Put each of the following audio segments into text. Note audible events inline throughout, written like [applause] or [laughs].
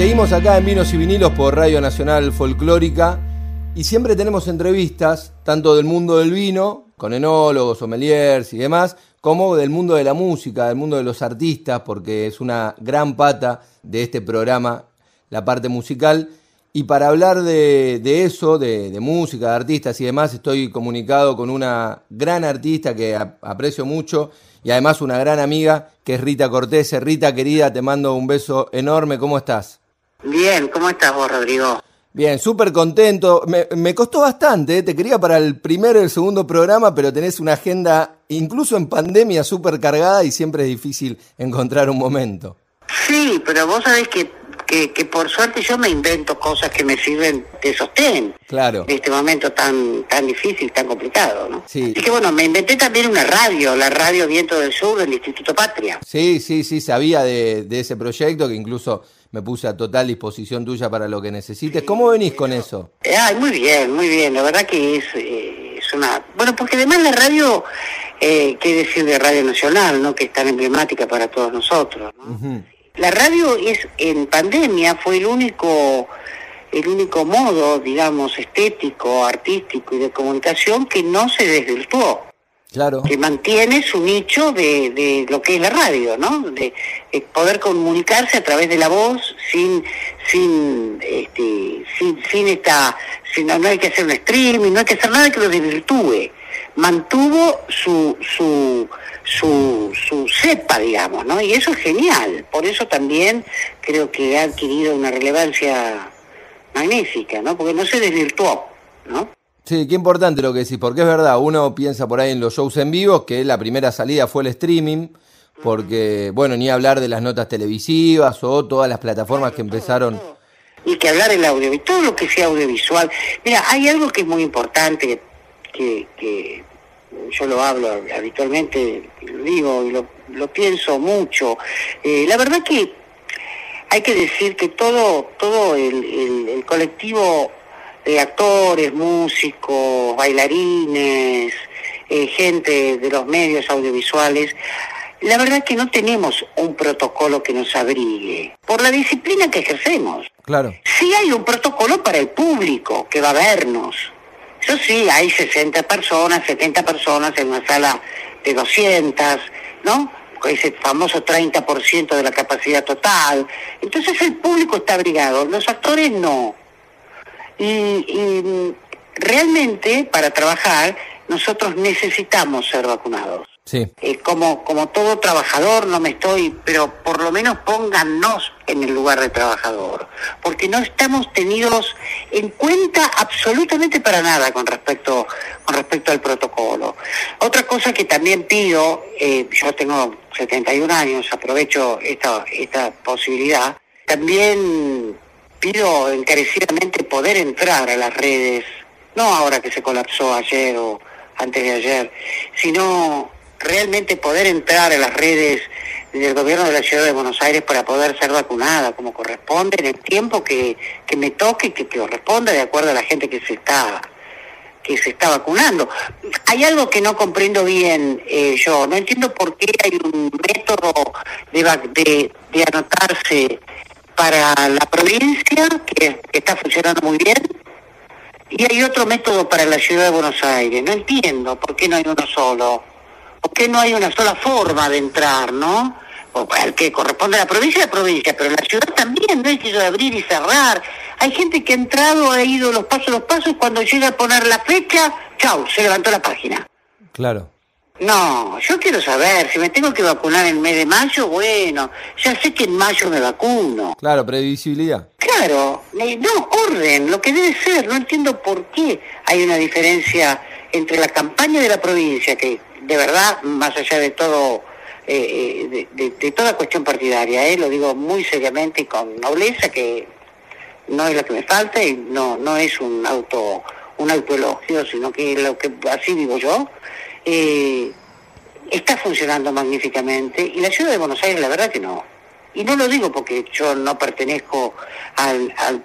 Seguimos acá en Vinos y Vinilos por Radio Nacional Folclórica y siempre tenemos entrevistas, tanto del mundo del vino, con enólogos, sommeliers y demás, como del mundo de la música, del mundo de los artistas, porque es una gran pata de este programa, la parte musical. Y para hablar de, eso, de, música, de artistas y demás, estoy comunicado con una gran artista que aprecio mucho y además una gran amiga, que es Rita Cortés. Rita, querida, te mando un beso enorme. ¿Cómo estás? Bien, ¿cómo estás vos, Rodrigo? Bien, súper contento. Me, costó bastante, ¿eh? te quería para el primero y el segundo programa, pero tenés una agenda, incluso en pandemia, súper cargada y siempre es difícil encontrar un momento. Sí, pero vos sabés que que, por suerte yo me invento cosas que me sirven de sostén. Claro. En este momento tan tan difícil, tan complicado, ¿no? Sí. Así que bueno, me inventé también una radio, la radio Viento del Sur del Instituto Patria. Sí, sí, sí, sabía de, ese proyecto que incluso me puse a total disposición tuya para lo que necesites. ¿Cómo venís con eso? Ay, muy bien, muy bien. La verdad que es, eh, es una... Bueno, porque además la radio, eh, qué decir de Radio Nacional, ¿no? Que es tan emblemática para todos nosotros, ¿no? La radio es en pandemia fue el único el único modo, digamos, estético, artístico y de comunicación que no se desvirtuó. Claro. Que mantiene su nicho de, de lo que es la radio, ¿no? De, poder comunicarse a través de la voz sin sin este sin, sin esta sin, no hay que hacer un streaming, no hay que hacer nada que lo desvirtúe. Mantuvo su su su, su cepa, digamos, ¿no? Y eso es genial. Por eso también creo que ha adquirido una relevancia magnífica, ¿no? Porque no se desvirtuó, ¿no? Sí, qué importante lo que decís, porque es verdad, uno piensa por ahí en los shows en vivo, que la primera salida fue el streaming, porque, bueno, ni hablar de las notas televisivas o todas las plataformas que empezaron... Y que hablar el audio, todo lo que sea audiovisual. Mira, hay algo que es muy importante, que, que yo lo hablo habitualmente, lo digo y lo, pienso mucho. Eh, la verdad que hay que decir que todo, todo el, colectivo de actores, músicos, bailarines, eh, gente de los medios audiovisuales, la verdad que no tenemos un protocolo que nos abrigue por la disciplina que ejercemos. Claro. Sí hay un protocolo para el público que va a vernos, eso sí, hay 60 personas, 70 personas en una sala de 200, ¿no? Ese famoso 30% de la capacidad total. Entonces el público está abrigado, los actores no. Y realmente para trabajar nosotros necesitamos ser vacunados. Eh, como, como todo trabajador no me estoy, pero por lo menos póngannos en el lugar de trabajador, porque no estamos tenidos en cuenta absolutamente para nada con respecto, con respecto al protocolo. Otra cosa que también pido, eh, yo tengo 71 años, aprovecho esta, esta posibilidad, también pido encarecidamente poder entrar a las redes, no ahora que se colapsó ayer o antes de ayer, sino realmente poder entrar a las redes del gobierno de la ciudad de Buenos Aires para poder ser vacunada como corresponde en el tiempo que, que me toque, que, que corresponda de acuerdo a la gente que se está que se está vacunando. Hay algo que no comprendo bien eh, yo, no entiendo por qué hay un método de, de, de anotarse para la provincia que, está funcionando muy bien y hay otro método para la ciudad de Buenos Aires. No entiendo por qué no hay uno solo. ¿Por qué no hay una sola forma de entrar, no? Al que corresponde a la provincia, la provincia, pero la ciudad también, no es que de abrir y cerrar. Hay gente que ha entrado, ha ido los pasos, los pasos, cuando llega a poner la fecha, chau, se levantó la página. Claro. No, yo quiero saber, si me tengo que vacunar en el mes de mayo, bueno, ya sé que en mayo me vacuno. Claro, previsibilidad. Claro, no, orden, lo que debe ser, no entiendo por qué hay una diferencia entre la campaña de la provincia, que de verdad, más allá de todo, eh, eh, de, toda cuestión partidaria, eh, lo digo muy seriamente y con nobleza, que no es lo que me falta y no, no es un auto un autoelogio, sino que lo que así digo yo, eh, está funcionando magníficamente y la ciudad de Buenos Aires la verdad que no. Y no lo digo porque yo no pertenezco al, al,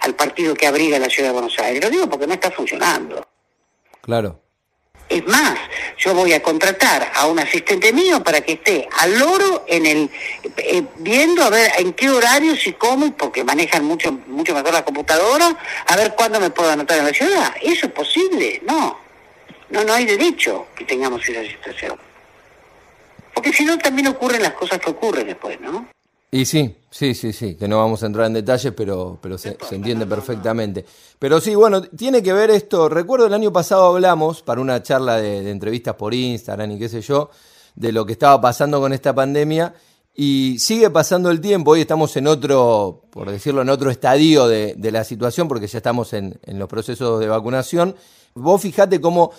al partido que abriga la ciudad de Buenos Aires, lo digo porque no está funcionando. Claro. Es más, yo voy a contratar a un asistente mío para que esté al loro en el eh, viendo a ver en qué horarios y cómo, porque manejan mucho mucho mejor la computadora, a ver cuándo me puedo anotar en la ciudad. ¿Eso es posible? No. No, no hay derecho que tengamos esa situación. Porque si no, también ocurren las cosas que ocurren después, ¿no? Y sí, sí, sí, sí, que no vamos a entrar en detalles, pero, pero se, entiende perfectamente. Pero sí, bueno, tiene que ver esto. Recuerdo el año pasado hablamos para una charla de, entrevistas por Instagram y qué sé yo, de lo que estaba pasando con esta pandemia. Y sigue pasando el tiempo, hoy estamos en otro, por decirlo, en otro estadio de, de la situación, porque ya estamos en, en los procesos de vacunación. Vos fijate cómo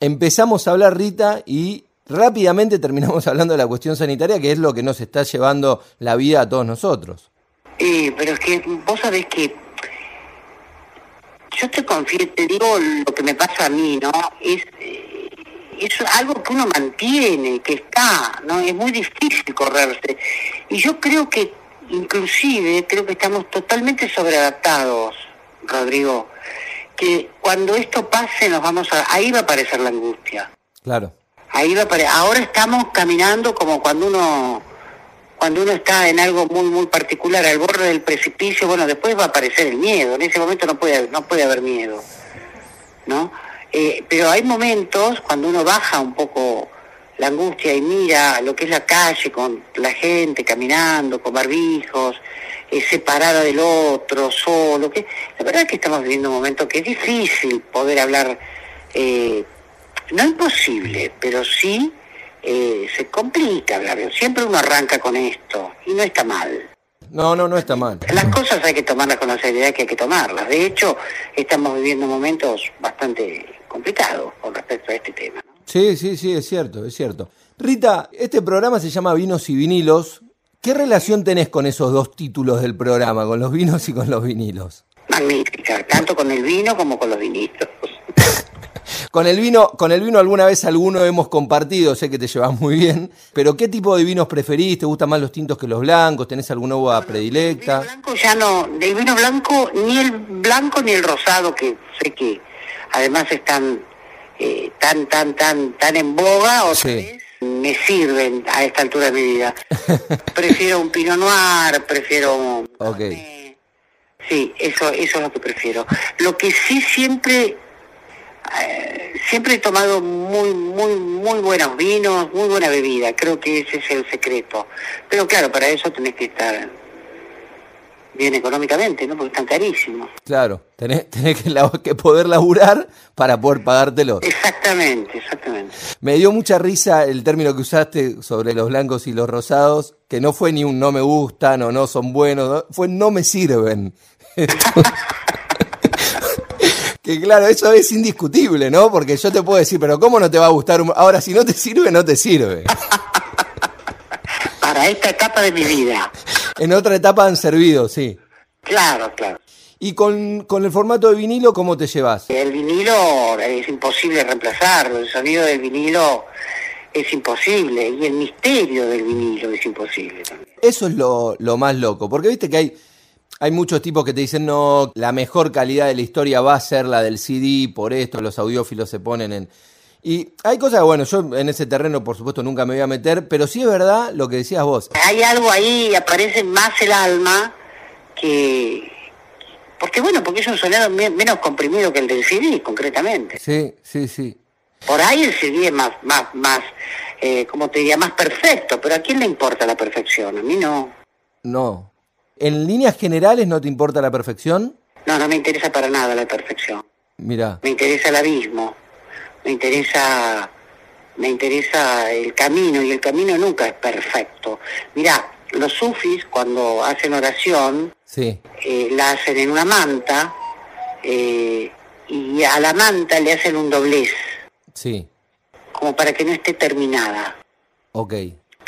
empezamos a hablar, Rita, y rápidamente terminamos [laughs] hablando de la cuestión sanitaria, que es lo que nos está llevando la vida a todos nosotros. Eh, pero es que vos sabés que yo te confío, te digo lo que me pasa a mí, ¿no? Es, eh, es algo que uno mantiene, que está, ¿no? Es muy difícil correrse. Y yo creo que, inclusive, creo que estamos totalmente sobreadaptados, Rodrigo, que cuando esto pase nos vamos a... Ahí va a aparecer la angustia. Claro. Ahí va Ahora estamos caminando como cuando uno cuando uno está en algo muy muy particular al borde del precipicio, bueno, después va a aparecer el miedo. En ese momento no puede no puede haber miedo, ¿no? Eh, pero hay momentos cuando uno baja un poco la angustia y mira lo que es la calle con la gente caminando con barbijos, eh, separada del otro, solo. Que la verdad es que estamos viviendo un momento que es difícil poder hablar. Eh, no imposible, pero sí eh, se complica hablar. Siempre uno arranca con esto y no está mal. No, no, no está mal. Las cosas hay que tomarlas con la seriedad que hay que tomarlas. De hecho, estamos viviendo momentos bastante complicados con respecto a este tema. Sí, sí, sí, es cierto, es cierto. Rita, este programa se llama Vinos y Vinilos. ¿Qué relación tenés con esos dos títulos del programa, con los vinos y con los vinilos? Magnífica, tanto con el vino como con los vinilos. [laughs] Con el vino, con el vino alguna vez alguno hemos compartido, sé que te llevas muy bien, pero ¿qué tipo de vinos preferís? ¿Te gustan más los tintos que los blancos? ¿Tenés alguna uva predilecta? Del vino blanco ya no, del vino blanco ni el blanco ni el rosado, que sé que además están eh, tan, tan, tan, tan en boga, o me sirven a esta altura de mi vida. [laughs] prefiero un Pinot Noir, prefiero Okay. Sí, eso, eso es lo que prefiero. Lo que sí siempre eh, siempre he tomado muy, muy, muy buenos vinos, muy buena bebida. Creo que ese es el secreto. Pero claro, para eso tenés que estar bien económicamente, ¿no? Porque están carísimos. Claro, tenés, [laughs] tenés que, que, poder laburar para poder pagártelo. Exactamente, exactamente. Me dio mucha risa el término que usaste sobre los blancos y los rosados, que no fue ni un no me gustan o no son buenos, fue no me sirven. [laughs] Que claro, eso es indiscutible, ¿no? Porque yo te puedo decir, pero ¿cómo no te va a gustar? Ahora, si no te sirve, no te sirve. [laughs] Para esta etapa de mi vida. En otra etapa han servido, sí. Claro, claro. ¿Y con, con el formato de vinilo cómo te llevas? El vinilo es imposible reemplazarlo, el sonido del vinilo es imposible y el misterio del vinilo es imposible también. Eso es lo, lo más loco, porque viste que hay hay muchos tipos que te dicen, no, la mejor calidad de la historia va a ser la del CD, por esto los audiófilos se ponen en... Y hay cosas, bueno, yo en ese terreno por supuesto nunca me voy a meter, pero sí es verdad lo que decías vos. Hay algo ahí, aparece más el alma que... Porque bueno, porque es un sonido menos comprimido que el del CD, concretamente. Sí, sí, sí. Por ahí el CD es más, más, más, eh, como te diría, más perfecto, pero ¿a quién le importa la perfección? A mí no. No, ¿En líneas generales no te importa la perfección? No, no me interesa para nada la perfección. Mira. Me interesa el abismo. Me interesa me interesa el camino y el camino nunca es perfecto. Mira, los sufis cuando hacen oración sí. Eh, la hacen en una manta eh, y a la manta le hacen un doblez. Sí. Como para que no esté terminada. Ok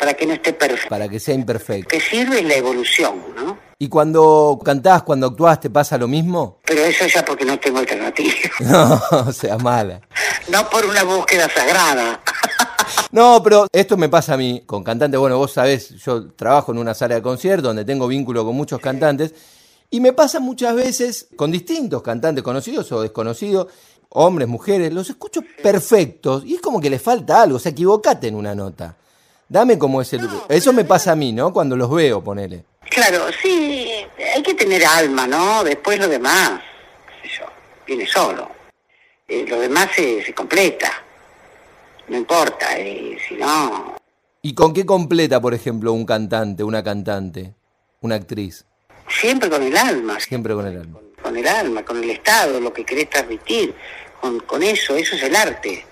para que no esté perfecto. Para que sea imperfecto. Que sirve la evolución, ¿no? ¿Y cuando cantás, cuando actuás, te pasa lo mismo? Pero eso ya porque no tengo alternativa. [laughs] No, sea mala. No por una búsqueda sagrada. [laughs] No, pero esto me pasa a mí con cantantes. Bueno, vos sabés, yo trabajo en una sala de concierto donde tengo vínculo con muchos cantantes Y me pasa muchas veces con distintos cantantes conocidos o desconocidos, hombres, mujeres, los escucho perfectos y es como que les falta algo, o sea, equivocate en una nota. Dame como ese... Eso me pasa a mí, ¿no? Cuando los veo, ponele. Claro, sí, hay que tener alma, ¿no? Después lo demás, sé yo, viene solo. Eh, lo demás se, se completa, no importa, eh, si no... ¿Y con qué completa, por ejemplo, un cantante, una cantante, una actriz? Siempre con el alma. Siempre con el alma. Con el alma, con el estado, lo que querés transmitir, con, con eso, eso es el arte.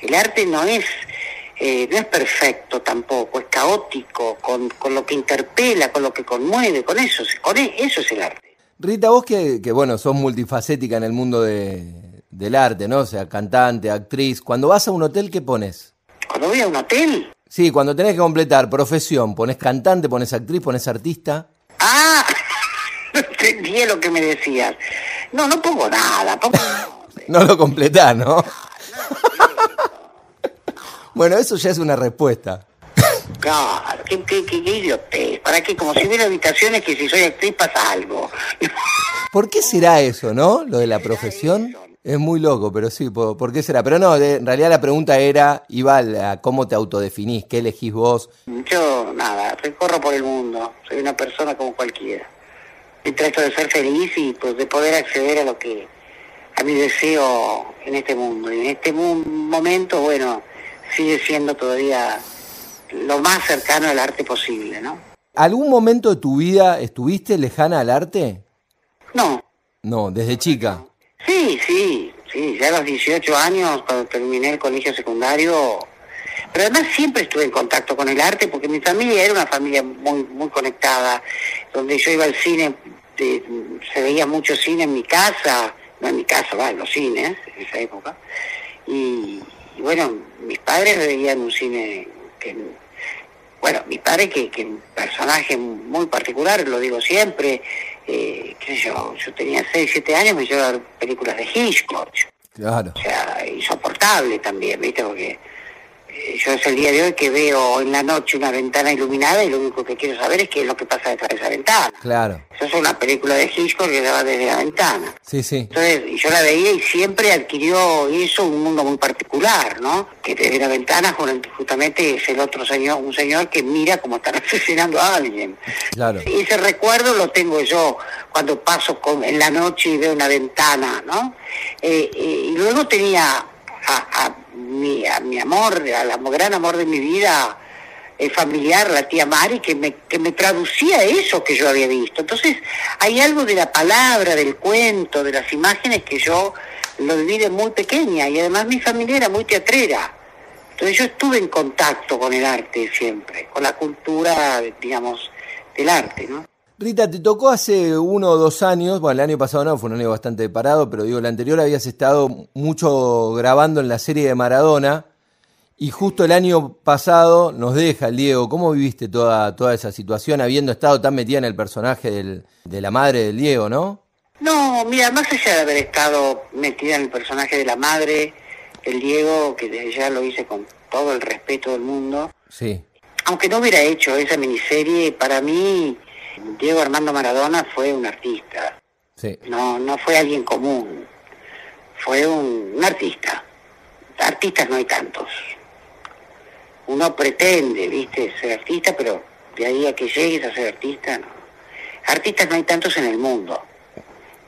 El arte no es eh, no es perfecto tampoco, es caótico, con, con, lo que interpela, con lo que conmueve, con eso, con e, eso es el arte. Rita, vos que, que bueno, sos multifacética en el mundo de, del arte, ¿no? O sea, cantante, actriz. Cuando vas a un hotel, ¿qué pones? ¿Cuando voy a un hotel? Sí, cuando tenés que completar profesión, ¿pones cantante, pones actriz, pones artista? Ah, [laughs] entendí lo que me decías. No, no pongo nada. Pongo... [laughs] no lo completás, ¿no? Bueno, eso ya es una respuesta. Claro, qué, qué, qué, qué idiotez. ¿Para qué? Como si hubiera habitaciones que si soy actriz pasa algo. [laughs] ¿Por qué será eso, no? Lo de la profesión. Es muy loco, pero sí, ¿por, por qué será? Pero no, de, en realidad la pregunta era, iba a cómo te autodefinís, qué elegís vos. Yo, nada, recorro por el mundo, soy una persona como cualquiera. Y trato de ser feliz y pues de poder acceder a lo que, a mi deseo en este mundo. Y en este momento, bueno, sigue siendo todavía lo más cercano al arte posible, ¿no? ¿Algún momento de tu vida estuviste lejana al arte? No. No, desde chica. Sí, sí, sí, ya a los 18 años, cuando terminé el colegio secundario, pero además siempre estuve en contacto con el arte porque mi familia era una familia muy muy conectada, donde yo iba al cine, de, se veía mucho cine en mi casa, no en mi casa, va, en los cines, en esa época, y, y bueno, mis padres veían un cine que, bueno, mi padre que, que un personaje muy particular, lo digo siempre, eh, qué sé yo, yo tenía 6, 7 años, me llevaba a ver películas de Hitchcock. Claro. O sea, insoportable también, ¿viste? Porque yo es el día de hoy que veo en la noche una ventana iluminada y lo único que quiero saber es qué es lo que pasa detrás de esa ventana. Claro. Eso es una película de Hitchcock que daba desde la ventana. Sí, sí. Entonces, y yo la veía y siempre adquirió eso un mundo muy particular, ¿no? Que desde la ventana ju- justamente es el otro señor, un señor que mira cómo están [laughs] asesinando a alguien. Claro. Ese recuerdo lo tengo yo cuando paso con, en la noche y veo una ventana, ¿no? Eh, eh, y luego tenía a, a mi, a mi amor, al gran amor de mi vida eh, familiar, la tía Mari, que me, que me traducía eso que yo había visto. Entonces, hay algo de la palabra, del cuento, de las imágenes que yo lo viví de muy pequeña y además mi familia era muy teatrera. Entonces yo estuve en contacto con el arte siempre, con la cultura, digamos, del arte, ¿no? Rita, te tocó hace uno o dos años, bueno, el año pasado no, fue un año bastante parado, pero digo, el anterior habías estado mucho grabando en la serie de Maradona y justo el año pasado nos deja el Diego. ¿Cómo viviste toda, toda esa situación habiendo estado tan metida en el personaje del, de la madre del Diego, no? No, mira, más allá de haber estado metida en el personaje de la madre, el Diego, que desde ya lo hice con todo el respeto del mundo, Sí, aunque no hubiera hecho esa miniserie, para mí Diego Armando Maradona fue un artista, sí. no, no fue alguien común, fue un, un artista. Artistas no hay tantos. Uno pretende, viste, ser artista, pero de ahí a que llegues a ser artista, no. Artistas no hay tantos en el mundo.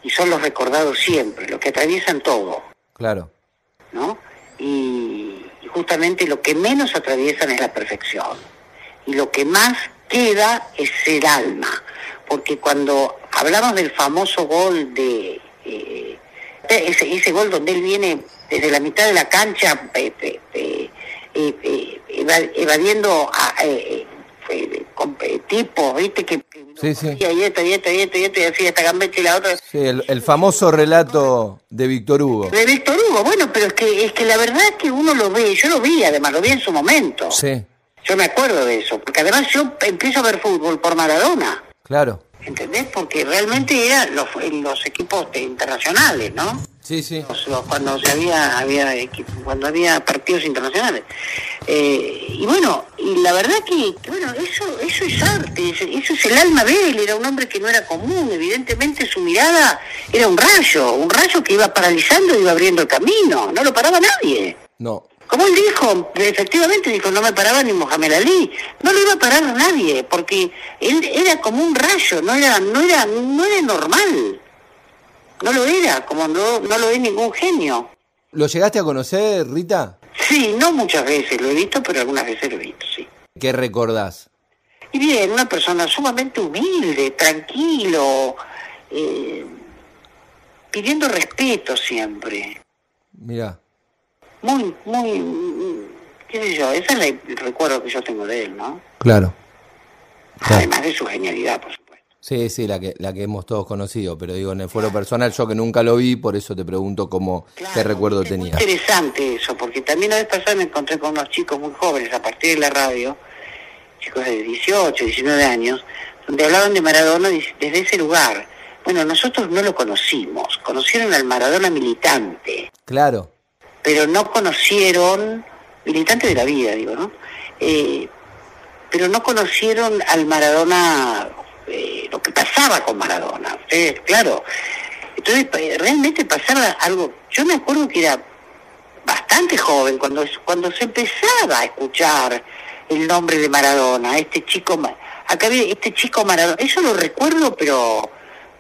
Y son los recordados siempre, los que atraviesan todo, Claro. ¿no? Y, y justamente lo que menos atraviesan es la perfección. Y lo que más queda es el alma. Porque cuando hablamos del famoso gol de... eh, ese, ese gol donde él viene desde la mitad de la cancha eh, eh, eh, eh, eh, eva- evadiendo a eh, eh, con- eh, tipos, ¿viste? Que, Sí, sí. y esto, y esto, y esto, y esto, y así esta gambeta y la otra. Sí, el, el famoso relato de Víctor Hugo. De Víctor Hugo, bueno, pero es que, es que la verdad es que uno lo ve, yo lo vi además, lo vi en su momento. Sí, Yo me acuerdo de eso, porque además yo empiezo a ver fútbol por Maradona, claro. ¿entendés? Porque realmente eran los, los equipos internacionales, ¿no? Sí, sí. Cuando se había, había cuando había partidos internacionales. Eh, y bueno, y la verdad que, bueno, eso, eso es arte, eso es el alma de él, era un hombre que no era común, evidentemente su mirada era un rayo, un rayo que iba paralizando y iba abriendo el camino, no lo paraba nadie. No. Como él dijo, efectivamente dijo, no me paraba ni Mohamed Ali, no lo iba a parar nadie, porque él era como un rayo, no era, no era, no era normal. No lo era, como no, no lo es ningún genio. ¿Lo llegaste a conocer, Rita? Sí, no muchas veces lo he visto, pero algunas veces lo he visto, sí. ¿Qué recordás? Y bien, una persona sumamente humilde, tranquilo, eh, pidiendo respeto siempre. Mira. Muy, muy, qué sé yo, ese es el recuerdo que yo tengo de él, ¿no? Claro. Además de su genialidad, por supuesto. Sí, sí, la que, la que hemos todos conocido, pero digo, en el foro personal, yo que nunca lo vi, por eso te pregunto cómo, qué recuerdo es tenía. Muy interesante eso, porque también la vez pasada me encontré con unos chicos muy jóvenes a partir de la radio, chicos de 18, 19 años, donde hablaban de Maradona desde ese lugar. Bueno, nosotros no lo conocimos, conocieron al Maradona militante. Claro. Pero no conocieron, militante de la vida, digo, ¿no? Eh, pero no conocieron al Maradona eh, lo que pasaba con Maradona. Ustedes, claro. Entonces, eh, realmente pasaba algo. Yo me acuerdo que era bastante joven cuando, cuando se empezaba a escuchar el nombre de Maradona, este chico, acá este chico Maradona, eso lo recuerdo, pero,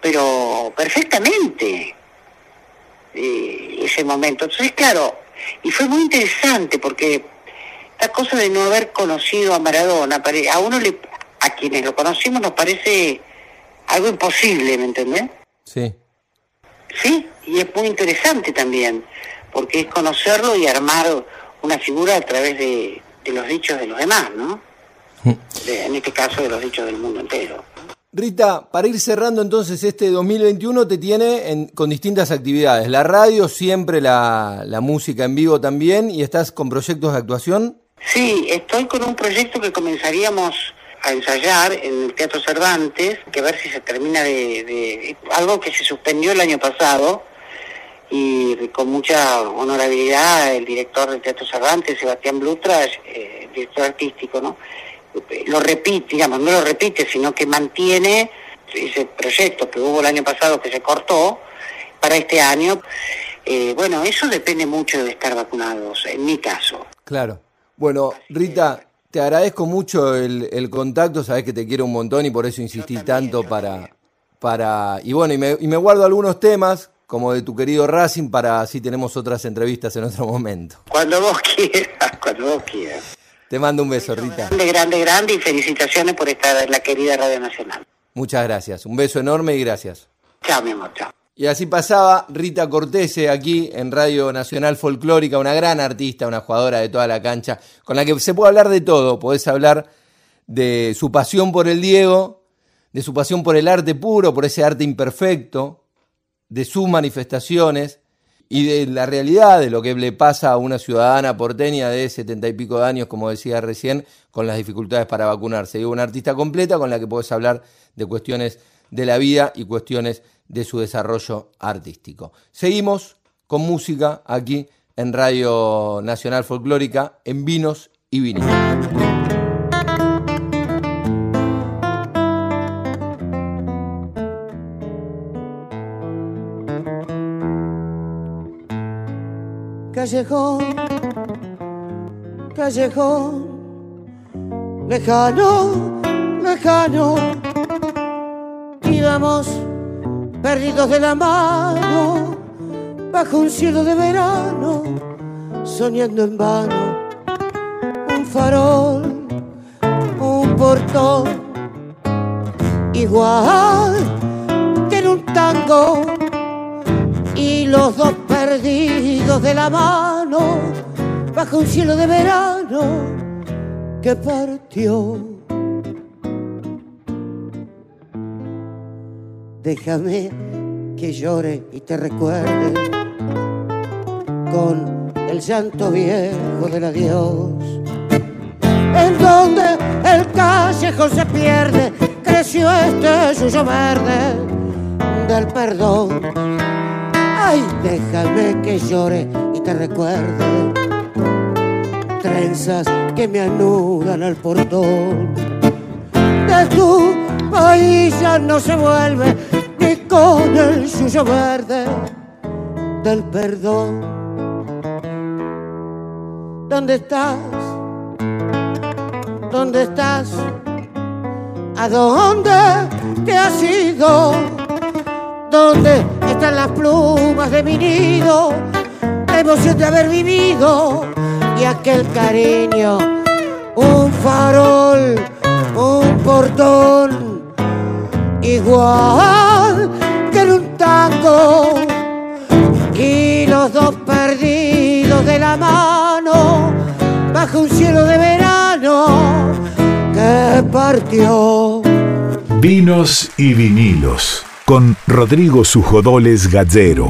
pero perfectamente, eh, ese momento. Entonces, claro, y fue muy interesante porque la cosa de no haber conocido a Maradona, a uno le, a quienes lo conocimos nos parece algo imposible, ¿me entendés? Sí. Sí, y es muy interesante también, porque es conocerlo y armar una figura a través de, los dichos de los demás, ¿no? Mm. en este caso de los dichos del mundo entero. Rita, para ir cerrando entonces este 2021 te tiene con distintas actividades. La radio, siempre la, la música en vivo también, y estás con proyectos de actuación. Sí, estoy con un proyecto que comenzaríamos a ensayar en el Teatro Cervantes, que a ver si se termina de, algo que se suspendió el año pasado y con mucha honorabilidad el director del Teatro Cervantes, Sebastián Blutra, eh, director artístico, ¿no? Lo repite, digamos, no lo repite, sino que mantiene ese proyecto que hubo el año pasado que se cortó para este año. Eh, bueno, eso depende mucho de estar vacunados, en mi caso. Claro. Bueno, Rita, te agradezco mucho el, contacto, sabes que te quiero un montón y por eso insistí tanto para, para... Y bueno, y me, y me guardo algunos temas, como de tu querido Racing, para así tenemos otras entrevistas en otro momento. Cuando vos [laughs] quieras, cuando vos quieras. Te mando un beso, Rita. Grande, grande, grande y felicitaciones por estar en la querida Radio Nacional. Muchas gracias. Un beso enorme y gracias. Chao, mi amor, chao. Y así pasaba Rita Cortese aquí en Radio Nacional Folclórica, una gran artista, una jugadora de toda la cancha, con la que se puede hablar de todo. Podés hablar de su pasión por el Diego, de su pasión por el arte puro, por ese arte imperfecto, de sus manifestaciones y de la realidad de lo que le pasa a una ciudadana porteña de setenta y pico de años, como decía recién, con las dificultades para vacunarse. Digo, una artista completa con la que podés hablar de cuestiones de la vida y cuestiones de su desarrollo artístico. Seguimos con música aquí en Radio Nacional Folclórica, en Vinos y Vinilos. Callejón, callejón, lejano, lejano, íbamos perdidos de la mano, bajo un cielo de verano, soñando en vano, un farol, un portón, igual que en un tango, y los dos de la mano, bajo un cielo de verano que partió Déjame que llore y te recuerde con el llanto viejo del adiós. En donde el callejón se pierde, creció este suyo verde del perdón. Ay, déjame que llore y te recuerde. Trenzas que me anudan al portón. De tu país ya no se vuelve ni con el suyo verde del perdón. ¿Dónde estás? ¿Dónde estás? ¿A dónde te has ido? ¿Dónde están las plumas de mi nido? La emoción de haber vivido y aquel cariño, un farol, un portón, igual que en un tango. Y los dos perdidos de la mano, bajo un cielo de verano que partió. Vinos y vinilos con Rodrigo Sujodoles Gallero.